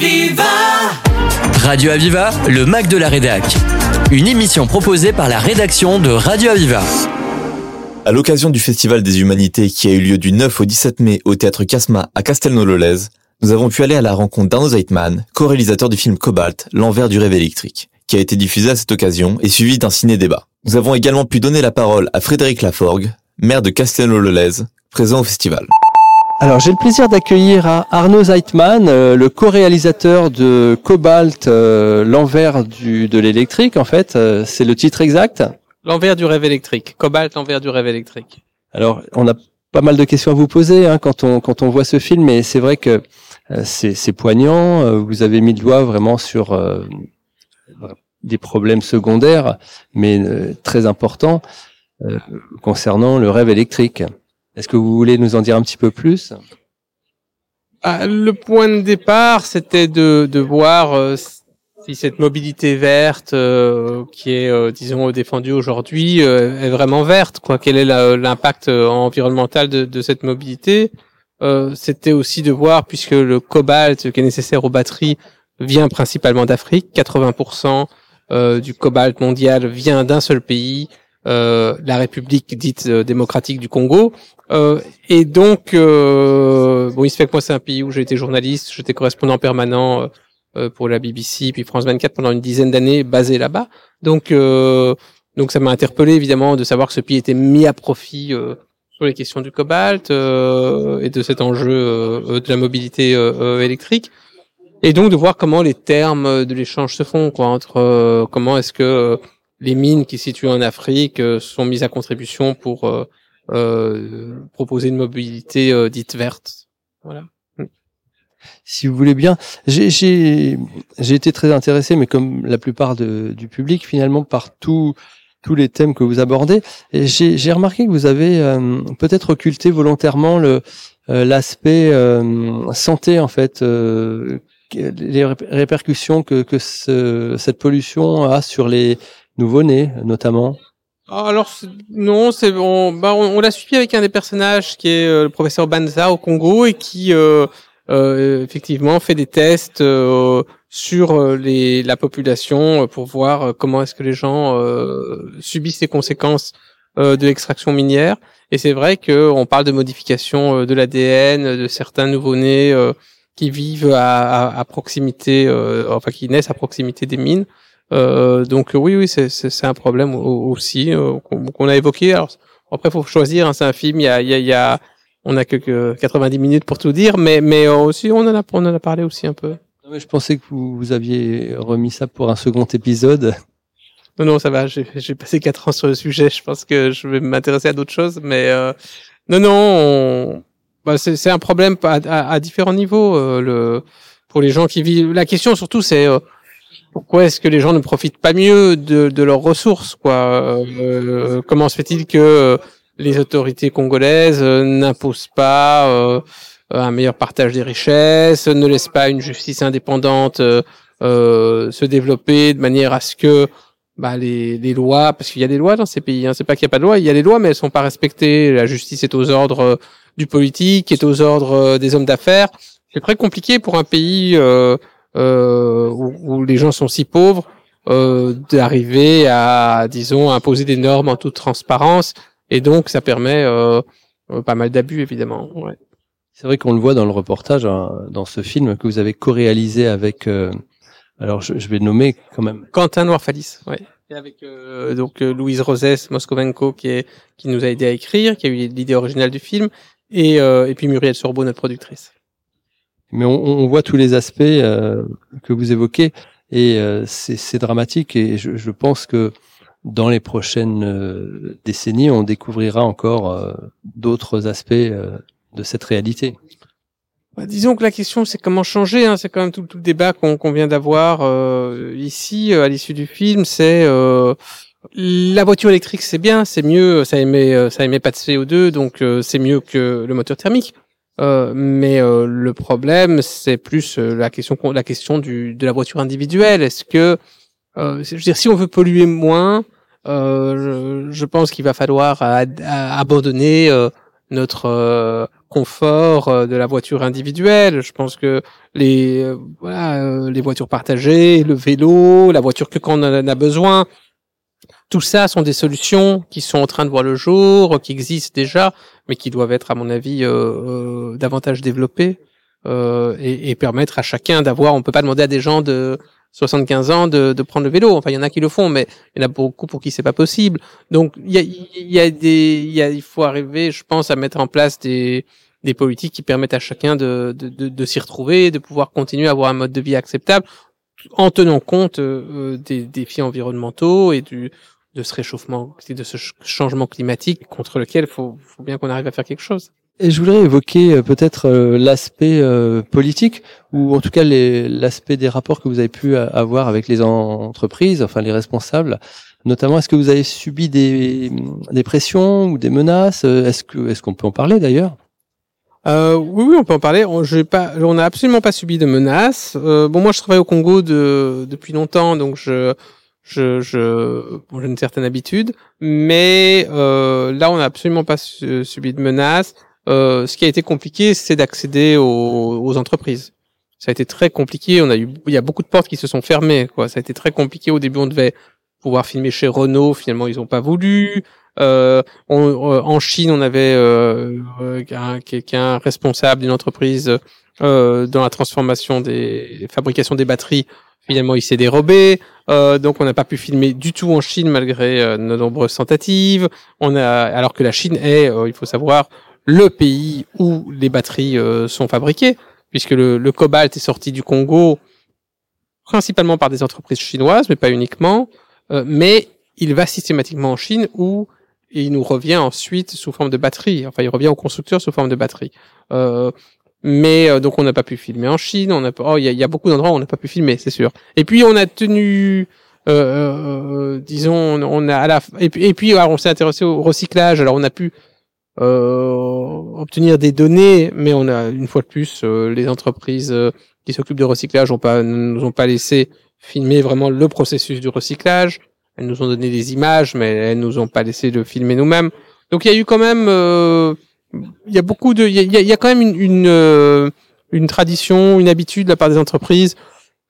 Aviva Radio Aviva, le Mac de la Rédac. Une émission proposée par la rédaction de Radio Aviva. À l'occasion du Festival des Humanités qui a eu lieu du 9 au 17 mai au théâtre Casma à Castelnau-Lolez, nous avons pu aller à la rencontre d'Arnaud Zeitman, co-réalisateur du film Cobalt, l'envers du rêve électrique, qui a été diffusé à cette occasion et suivi d'un ciné-débat. Nous avons également pu donner la parole à Frédéric Laforgue, maire de Castelnau-Lolez, présent au festival. Alors j'ai le plaisir d'accueillir Arnaud Zeitman, euh, le co-réalisateur de Cobalt, euh, l'envers du de l'électrique en fait, euh, c'est le titre exact. L'envers du rêve électrique, Cobalt, l'envers du rêve électrique. Alors on a pas mal de questions à vous poser hein, quand on quand on voit ce film, et c'est vrai que c'est c'est poignant. Vous avez mis le doigt vraiment sur des problèmes secondaires, mais très importants concernant le rêve électrique. Est-ce que vous voulez nous en dire un petit peu plus? Ah, Le point de départ, c'était de, voir euh, si cette mobilité verte euh, qui est, euh, disons, défendue aujourd'hui est vraiment verte. Quoi Quel est l'impact environnemental de, de, cette mobilité? C'était aussi de voir, puisque le cobalt qui est nécessaire aux batteries vient principalement d'Afrique, 80% du cobalt mondial vient d'un seul pays, la République dite démocratique du Congo. Euh, et donc, euh, bon, il se fait que moi, c'est un pays où j'ai été journaliste, j'étais correspondant permanent euh, euh, pour la BBC, puis France 24 pendant une dizaine d'années, basé là-bas. Donc, donc ça m'a interpellé évidemment de savoir que ce pays était mis à profit sur les questions du cobalt et de cet enjeu de la mobilité électrique. Et donc de voir comment les termes de l'échange se font, quoi, entre comment est-ce que les mines qui se situent en Afrique sont mises à contribution pour euh, proposer une mobilité euh, dite verte. Voilà. Si vous voulez bien, j'ai été très intéressé, mais comme la plupart de, du public, finalement, par tous tous les thèmes que vous abordez. J'ai remarqué que vous avez euh, peut-être occulté volontairement le l'aspect santé, en fait, les répercussions que, que ce, cette pollution a sur les nouveau-nés, notamment. Ah, alors non, c'est bon. Bah, on, l'a suivi avec un des personnages qui est euh, le professeur Banza au Congo et qui euh, euh, effectivement fait des tests euh, sur les, la population pour voir comment est-ce que les gens subissent les conséquences de l'extraction minière. Et c'est vrai qu'on parle de modification de l'ADN de certains nouveau-nés qui vivent à, à, à proximité, enfin qui naissent à proximité des mines. Euh, donc oui, oui, c'est un problème aussi euh, qu'on a évoqué. Alors après, faut choisir. Hein, c'est un film. Il y a, il y a, on a que 90 minutes pour tout dire, mais mais euh, aussi on en a on en a parlé aussi un peu. je pensais que vous, vous aviez remis ça pour un second épisode. Non, non, ça va. J'ai passé quatre ans sur le sujet. Je pense que je vais m'intéresser à d'autres choses, mais euh, non, non. Bah, c'est un problème à, à, à différents niveaux. Euh, le pour les gens qui vivent. La question surtout, c'est pourquoi est-ce que les gens ne profitent pas mieux de, de leurs ressources quoi? Euh, Comment se fait-il que les autorités congolaises n'imposent pas euh, un meilleur partage des richesses, ne laissent pas une justice indépendante euh, se développer de manière à ce que bah, les, les lois, parce qu'il y a des lois dans ces pays, hein, c'est pas qu'il n'y a pas de loi, il y a des lois mais elles sont pas respectées. La justice est aux ordres du politique, est aux ordres des hommes d'affaires. C'est très compliqué pour un pays euh, euh, où, où, les gens sont si pauvres, euh, d'arriver à, disons, imposer des normes en toute transparence. Et donc, ça permet euh, euh pas mal d'abus, évidemment. Ouais. C'est vrai qu'on le voit dans le reportage, hein, dans ce film que vous avez co-réalisé avec. Euh, alors, je, je, vais nommer quand même. Quentin Noirfalis, ouais. Et avec euh, donc Louise Rosès Moscovenko qui est qui nous a aidé à écrire, qui a eu l'idée originale du film, et, et puis Muriel Sorbo, notre productrice mais on, voit tous les aspects euh, que vous évoquez et euh, c'est dramatique et je, pense que dans les prochaines euh, décennies, on découvrira encore d'autres aspects de cette réalité. Bah, disons que la question, c'est comment changer. Hein, c'est quand même tout, tout le débat qu'on vient d'avoir ici à l'issue du film. C'est la voiture électrique, c'est bien, c'est mieux, ça émet, ça émet pas de CO2, donc c'est mieux que le moteur thermique. Euh, mais euh, le problème, c'est plus euh, la question, la question du, de la voiture individuelle. Est-ce que, je veux dire, si on veut polluer moins, je, je, pense qu'il va falloir abandonner notre confort euh, de la voiture individuelle. Je pense que les euh, voilà euh, les voitures partagées, le vélo, la voiture que quand on en a besoin, tout ça sont des solutions qui sont en train de voir le jour, qui existent déjà, mais qui doivent être à mon avis davantage développées et, et, permettre à chacun d'avoir. On peut pas demander à des gens de 75 ans de, de, prendre le vélo. Enfin, il y en a qui le font, mais il y en a beaucoup pour qui c'est pas possible. Donc, il y a, y a des, y a, il faut arriver, je pense, à mettre en place des, des politiques qui permettent à chacun de, de, de, s'y retrouver, de pouvoir continuer à avoir un mode de vie acceptable, en tenant compte euh, des défis environnementaux et du de ce réchauffement, de ce changement climatique contre lequel il faut, faut bien qu'on arrive à faire quelque chose. Et je voudrais évoquer euh, peut-être euh, l'aspect euh, politique ou en tout cas l'aspect des rapports que vous avez pu avoir avec les entreprises, enfin les responsables. Notamment, est-ce que vous avez subi des, des pressions ou des menaces? Est-ce que est-ce qu'on peut en parler d'ailleurs? Euh, oui, oui, on peut en parler. On n'a absolument pas subi de menaces. Euh, bon, moi, je travaille au Congo de, depuis longtemps, donc je, je, je, j'ai une certaine habitude. Mais euh, là, on n'a absolument pas subi de menaces. Euh, ce qui a été compliqué, c'est d'accéder aux, aux, entreprises. Ça a été très compliqué. On a eu, il y a beaucoup de portes qui se sont fermées. Quoi. Ça a été très compliqué. Au début, on devait pouvoir filmer chez Renault. Finalement, ils n'ont pas voulu. Euh, on, euh, en Chine, on avait euh, euh quelqu'un responsable d'une entreprise euh, dans la transformation des fabrications des batteries. Finalement, il s'est dérobé. donc, on n'a pas pu filmer du tout en Chine malgré nos nombreuses tentatives. On a, alors que la Chine est, il faut savoir, le pays où les batteries euh, sont fabriquées, puisque le, cobalt est sorti du Congo principalement par des entreprises chinoises, mais pas uniquement. Euh, mais il va systématiquement en Chine où il nous revient ensuite sous forme de batterie. Enfin, il revient au constructeur sous forme de batterie. Euh, mais donc on n'a pas pu filmer en Chine. On a, oh, il y a, beaucoup d'endroits où on n'a pas pu filmer, c'est sûr. Et puis on a tenu, disons, on a à la, et puis, et puis alors, on s'est intéressé au recyclage. Alors on a pu euh, obtenir des données, mais on a une fois de plus euh, les entreprises euh, qui s'occupent de recyclage ont pas nous ont pas laissé filmer vraiment le processus du recyclage. Elles nous ont donné des images, mais elles nous ont pas laissé le filmer nous-mêmes. Donc il y a eu quand même, il y a beaucoup de, il y a, quand même une une, une, tradition, une habitude de la part des entreprises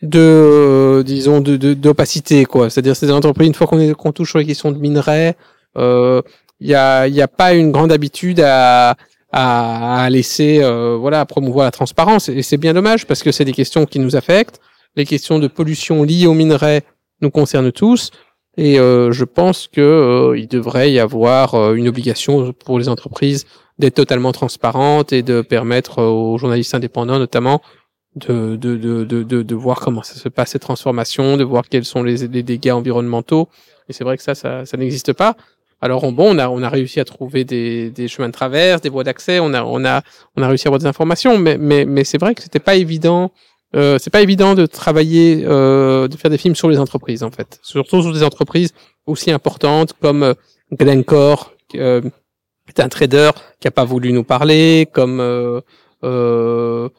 de, disons, de d'opacité quoi. C'est-à-dire c'est des entreprises une fois qu'on touche sur les questions de minerais, euh, il y a, y a pas une grande habitude à, à, laisser, euh, voilà, à promouvoir la transparence. Et c'est bien dommage parce que c'est des questions qui nous affectent. Les questions de pollution liées aux minerais nous concernent tous. Et euh, je pense que euh, il devrait y avoir euh, une obligation pour les entreprises d'être totalement transparentes et de permettre aux journalistes indépendants, notamment, de, de, de, de, de, voir comment ça se passe ces transformations, de voir quels sont les, les dégâts environnementaux. Et c'est vrai que ça, ça, ça n'existe pas. Alors bon, on a on a réussi à trouver des, des chemins de traverse, des voies d'accès, on a on a on a réussi à avoir des informations, mais mais mais c'est vrai que c'était pas évident. Euh, c'est pas évident de travailler, euh, de faire des films sur les entreprises en fait, surtout sur des entreprises aussi importantes comme euh, Glencore, qui euh, est un trader qui a pas voulu nous parler, comme bon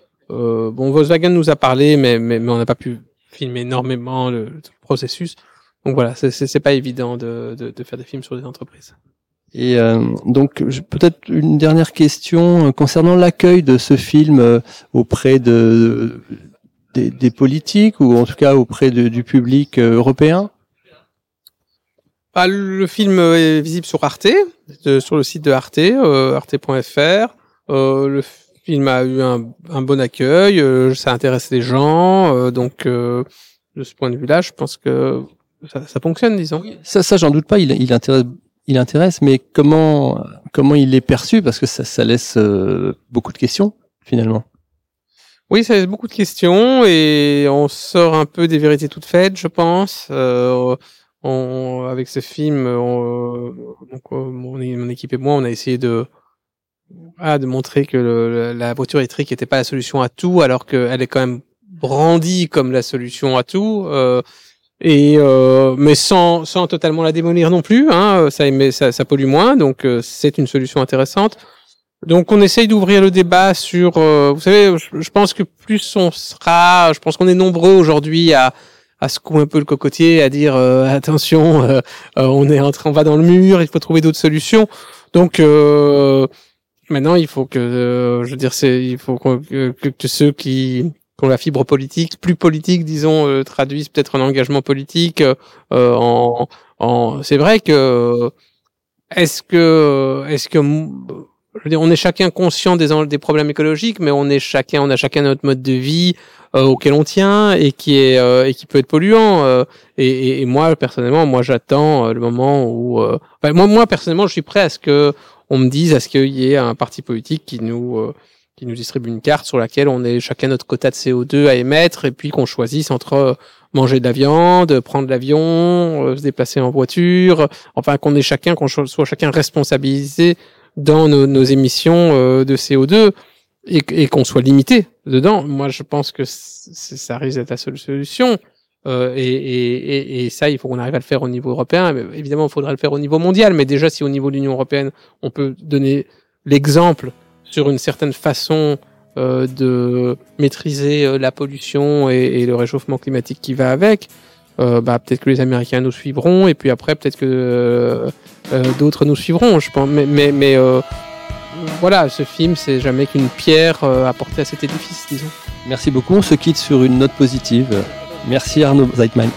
Volkswagen nous a parlé, mais mais, mais on n'a pas pu filmer énormément le, processus. Donc voilà, c'est pas évident de, de, de, faire des films sur des entreprises. Et euh, donc peut-être une dernière question concernant l'accueil de ce film auprès de des, des, politiques ou en tout cas auprès de, du public européen? Bah, le film est visible sur Arte, sur le site de Arte, arte.fr. le film a eu un, un bon accueil, ça intéresse les gens, donc de ce point de vue-là, je pense que ça, ça fonctionne, disons. Ça, ça j'en doute pas. Il, il intéresse, il intéresse, mais comment, comment il est perçu? Parce que ça, ça laisse euh, beaucoup de questions finalement. Oui, ça laisse beaucoup de questions et on sort un peu des vérités toutes faites, je pense. Euh, on, avec ce film, on, donc, euh, mon, équipe et moi, on a essayé de ah, de montrer que la voiture électrique n'était pas la solution à tout, alors qu'elle est quand même brandie comme la solution à tout. Euh, et euh, mais sans sans totalement la démolir non plus hein, ça ça, ça pollue moins donc euh, c'est une solution intéressante donc on essaye d'ouvrir le débat sur euh, vous savez je, pense que plus on sera je pense qu'on est nombreux aujourd'hui à à secouer un peu le cocotier à dire euh, attention on est en train on va dans le mur il faut trouver d'autres solutions donc Maintenant, il faut que, euh, je veux dire, c'est, il faut que, que, ceux qui, ont la fibre politique, plus politique, disons, euh, traduisent peut-être un engagement politique euh, en, en. C'est vrai que est-ce que, est-ce que, je veux dire, on est chacun conscient des, des problèmes écologiques, mais on est chacun, on a chacun notre mode de vie euh, auquel on tient et qui est euh, et qui peut être polluant. Euh, et, et, moi, personnellement, moi, j'attends le moment où, enfin, moi, moi, personnellement, je suis prêt à ce que on me dise, à ce qu'il y ait un parti politique qui nous qui nous distribue une carte sur laquelle on est chacun notre quota de CO2 à émettre et puis qu'on choisisse entre manger de la viande, prendre l'avion, se déplacer en voiture, enfin qu'on ait chacun, qu'on soit chacun responsabilisé dans nos, nos émissions de CO2 et, et qu'on soit limité dedans. Moi, je pense que ça risque d'être la seule solution. Euh, et, et, et, ça, il faut qu'on arrive à le faire au niveau européen. Évidemment, il faudrait le faire au niveau mondial. Mais déjà, si au niveau de l'Union européenne, on peut donner l'exemple sur une certaine façon euh, de maîtriser euh, la pollution et, et, le réchauffement climatique qui va avec, euh, bah, peut-être que les Américains nous suivront. Et puis après, peut-être que euh, euh, d'autres nous suivront. Je pense. Mais, mais, mais voilà, ce film, c'est jamais qu'une pierre apportée à cet édifice, disons. Merci beaucoup. On se quitte sur une note positive. Merci Arnaud Zeitman.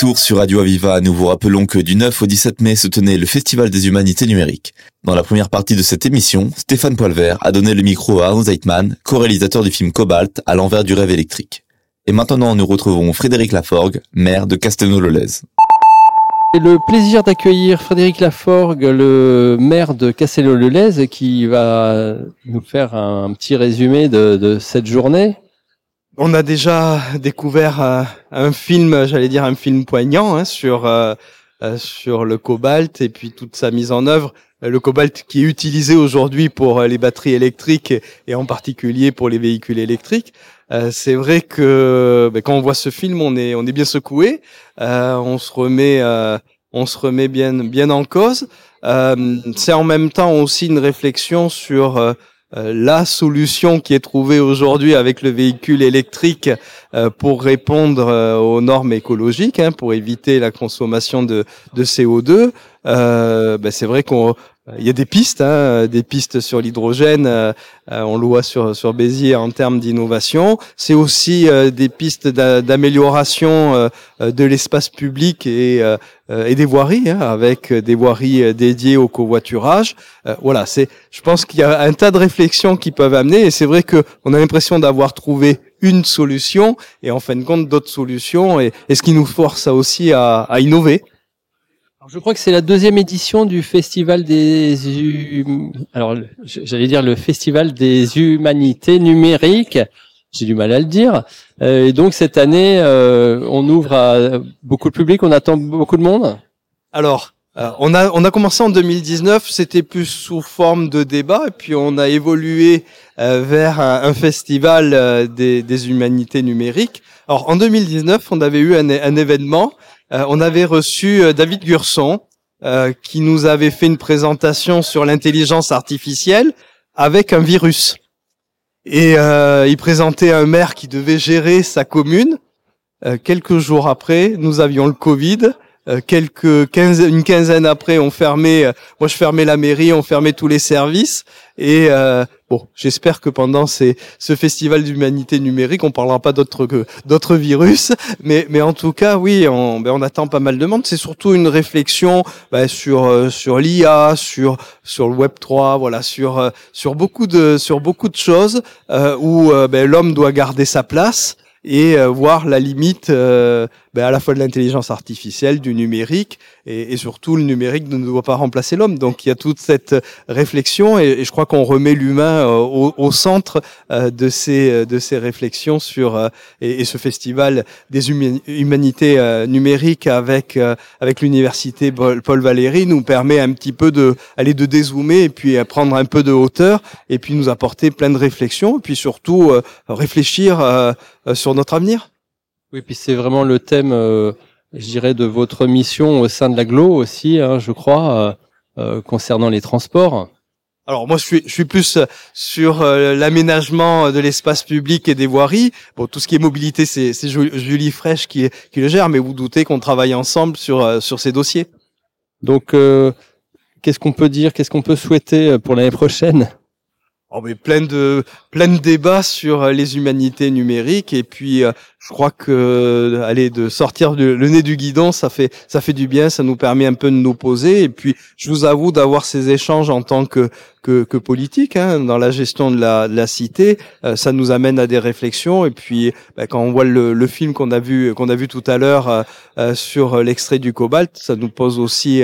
Retour sur Radio Aviva, nous vous rappelons que du 9 au 17 mai se tenait le Festival des Humanités Numériques. Dans la première partie de cette émission, Stéphane Poilvert a donné le micro à Arno Zeitman, co-réalisateur du film Cobalt, à l'envers du rêve électrique. Et maintenant, nous retrouvons Frédéric Laforgue, maire de Castelnau-le-Lez. Et le plaisir d'accueillir Frédéric Laforgue, le maire de Castello-le-Lez, qui va nous faire un petit résumé de, de cette journée. On a déjà découvert euh, un film, j'allais dire un film poignant hein, sur euh, euh, sur le cobalt et puis toute sa mise en œuvre. Le cobalt qui est utilisé aujourd'hui pour les batteries électriques et en particulier pour les véhicules électriques. c'est vrai que ben, quand on voit ce film, on est on est bien secoué. on se remet on se remet bien bien en cause. c'est en même temps aussi une réflexion sur euh, la solution qui est trouvée aujourd'hui avec le véhicule électrique euh, pour répondre euh, aux normes écologiques, hein, pour éviter la consommation de, de CO2, ben c'est vrai qu'on il y a des pistes, hein, des pistes sur l'hydrogène. Euh, on le voit sur sur Béziers en termes d'innovation. C'est aussi euh, des pistes d'amélioration euh, de l'espace public et et des voiries, hein, avec des voiries dédiées au covoiturage. voilà, c'est. Je pense qu'il y a un tas de réflexions qui peuvent amener. Et c'est vrai que on a l'impression d'avoir trouvé une solution et en fin de compte d'autres solutions. Et, et ce qui nous force aussi à, à innover je crois que c'est la deuxième édition du festival des alors j'allais dire le festival des humanités numériques. J'ai du mal à le dire. Euh, et donc cette année, euh, on ouvre à beaucoup de public. On attend beaucoup de monde? Alors, euh, on a on a commencé en 2019. C'était plus sous forme de débat, et puis on a évolué vers un, festival des, des, humanités numériques. Alors en 2019, on avait eu un, un événement euh, on avait reçu euh, David Gurson, euh, qui nous avait fait une présentation sur l'intelligence artificielle avec un virus. Et il présentait un maire qui devait gérer sa commune. quelques jours après, nous avions le Covid. quelques quinze, une quinzaine après, on fermait. moi, je fermais la mairie, on fermait tous les services. Et Bon, j'espère que pendant ces, ce festival d'humanité numérique, on parlera pas d'autres d'autres virus, mais mais en tout cas, oui, on, ben on attend pas mal de monde. C'est surtout une réflexion ben, sur euh, sur l'IA, sur sur le Web 3, voilà, sur euh, sur beaucoup de sur beaucoup de choses euh, où ben, l'homme doit garder sa place et euh, voir la limite euh, ben, à la fois de l'intelligence artificielle, du numérique, et, et, surtout le numérique ne doit pas remplacer l'homme. Donc il y a toute cette réflexion, et, et je crois qu'on remet l'humain euh, au, au, centre de ces de ces réflexions sur et, ce festival des humanités numériques avec avec l'université Paul Valéry nous permet un petit peu de aller de dézoomer et puis prendre un peu de hauteur et puis nous apporter plein de réflexions et puis surtout réfléchir sur notre avenir. Oui, puis c'est vraiment le thème, euh, je dirais, de votre mission au sein de l'aglo aussi, hein, je crois, euh, euh, concernant les transports. Alors moi je suis, je suis plus sur l'aménagement de l'espace public et des voiries. Bon, tout ce qui est mobilité, c'est, c'est Julie Fraîche qui, qui le gère, mais vous doutez qu'on travaille ensemble sur, sur ces dossiers. Donc, qu'est-ce qu'on peut dire, qu'est-ce qu'on peut souhaiter pour l'année prochaine? Oh, mais plein de plein de débats sur euh, les humanités numériques et puis euh, je crois que euh, aller de sortir le, nez du guidon ça fait ça fait du bien ça nous permet un peu de nous poser et puis je vous avoue d'avoir ces échanges en tant que que, que politique hein, dans la gestion de la, de la cité ça nous amène à des réflexions et puis bah, quand on voit le, le film qu'on a vu qu'on a vu tout à l'heure sur l'extrait du cobalt ça nous pose aussi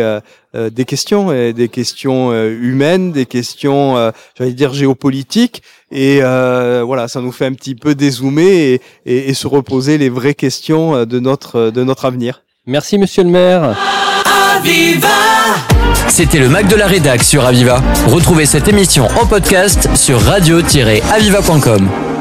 des questions et des questions humaines des questions j'allais dire géopolitiques politique et euh, voilà ça nous fait un petit peu dézoomer et, et, se reposer les vraies questions euh, de notre de notre avenir. Merci monsieur le maire. C'était le Mac de la Rédac sur Aviva. Retrouvez cette émission en podcast sur radio-aviva.com.